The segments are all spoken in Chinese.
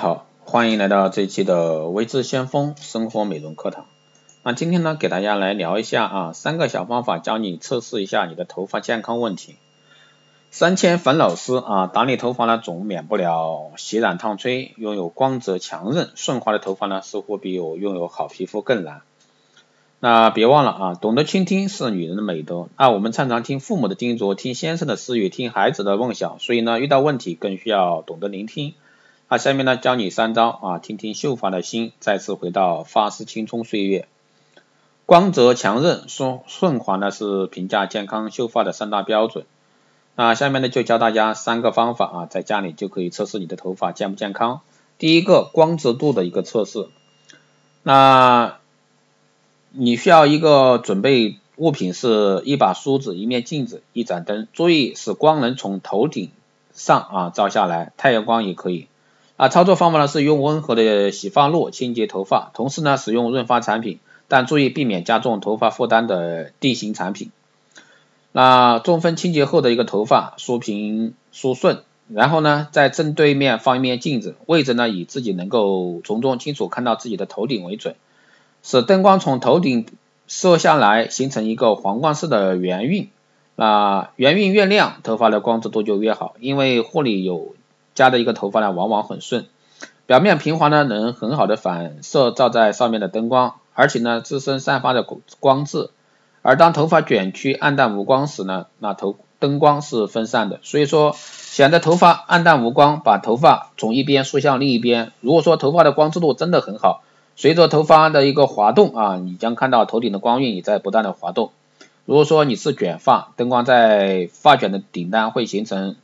好，欢迎来到这一期的微智先锋生活美容课堂。那今天呢，给大家来聊一下啊，三个小方法教你测试一下你的头发健康问题。三千烦恼丝啊，打理头发呢总免不了洗染烫吹，拥有光泽强韧顺滑的头发呢，似乎比我拥有好皮肤更难。那别忘了啊，懂得倾听是女人的美德。那我们常常听父母的叮嘱，听先生的私语，听孩子的梦想，所以呢，遇到问题更需要懂得聆听。那下面呢，教你三招啊，听听秀发的心，再次回到发丝青葱岁月。光泽强韧顺顺滑呢，是评价健康秀发的三大标准。那下面呢，就教大家三个方法啊，在家里就可以测试你的头发健不健康。第一个，光泽度的一个测试。那你需要一个准备物品是一把梳子、一面镜子、一盏灯，注意使光能从头顶上啊照下来，太阳光也可以。啊，操作方法呢是用温和的洗发露清洁头发，同时呢使用润发产品，但注意避免加重头发负担的定型产品。那中分清洁后的一个头发梳平梳顺，然后呢在正对面放一面镜子，位置呢以自己能够从中清楚看到自己的头顶为准。使灯光从头顶射下来，形成一个皇冠式的圆晕。那圆晕越亮，头发的光泽度就越好。因为护理有加的一个头发呢，往往很顺，表面平滑呢，能很好的反射照在上面的灯光，而且呢，自身散发的光光质。而当头发卷曲、暗淡无光时呢，那头灯光是分散的。所以说，显得头发暗淡无光，把头发从一边梳向另一边。如果说头发的光泽度真的很好。随着头发的一个滑动啊，你将看到头顶的光晕也在不断的滑动。如果说你是卷发，灯光在发卷的顶端会形成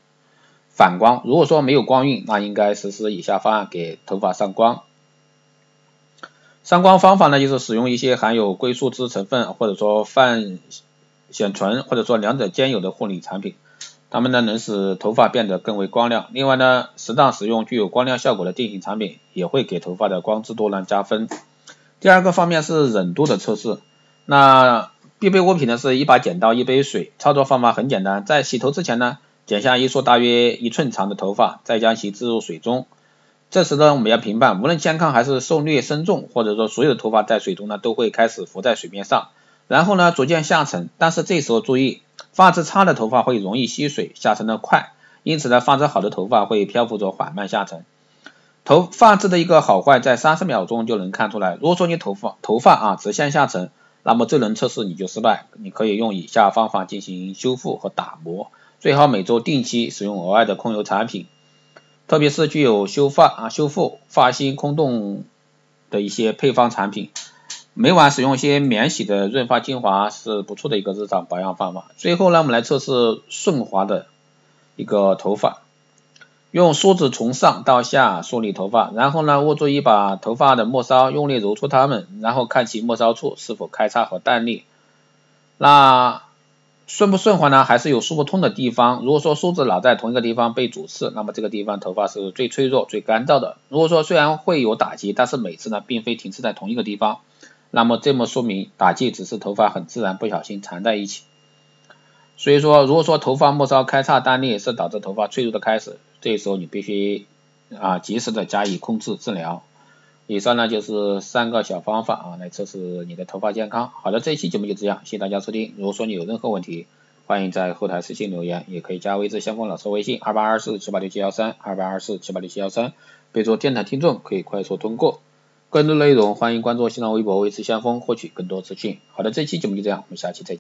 反光。如果说没有光晕，那应该实施以下方案给头发上光。上光方法呢，就是使用一些含有硅树脂成分，或者说泛显醇，或者说两者兼有的护理产品。它们呢能使头发变得更为光亮。另外呢，适当使用具有光亮效果的定型产品，也会给头发的光泽度呢加分。第二个方面是忍度的测试。那必备物品呢是一把剪刀、一杯水。操作方法很简单，在洗头之前呢，剪下一束大约一寸长的头发，再将其置入水中。这时呢，我们要评判，无论健康还是受虐深重，或者说所有的头发在水中呢都会开始浮在水面上，然后呢逐渐下沉。但是这时候注意。发质差的头发会容易吸水，下沉的快，因此呢，发质好的头发会漂浮着缓慢下沉。头发质的一个好坏在三十秒钟就能看出来。如果说你头发头发啊直线下沉，那么这轮测试你就失败。你可以用以下方法进行修复和打磨，最好每周定期使用额外的控油产品，特别是具有修发啊修复发芯空洞的一些配方产品。每晚使用一些免洗的润发精华是不错的一个日常保养方法。最后呢，我们来测试顺滑的一个头发。用梳子从上到下梳理头发，然后呢握住一把头发的末梢，用力揉搓它们，然后看其末梢处是否开叉和断裂。那顺不顺滑呢？还是有梳不通的地方。如果说梳子老在同一个地方被主刺，那么这个地方头发是最脆弱、最干燥的。如果说虽然会有打击，但是每次呢并非停滞在同一个地方。那么这么说明打击只是头发很自然不小心缠在一起，所以说如果说头发末梢开叉断裂是导致头发脆弱的开始，这时候你必须啊及时的加以控制治疗。以上呢就是三个小方法啊来测试你的头发健康。好的，这一期节目就这样，谢谢大家收听。如果说你有任何问题，欢迎在后台私信留言，也可以加微之先锋老师微信二八二四七八六七幺三二八二四七八六七幺三，备注电台听众可以快速通过。更多内容，欢迎关注新浪微博“微知先锋”获取更多资讯。好的，这期节目就这样，我们下期再见。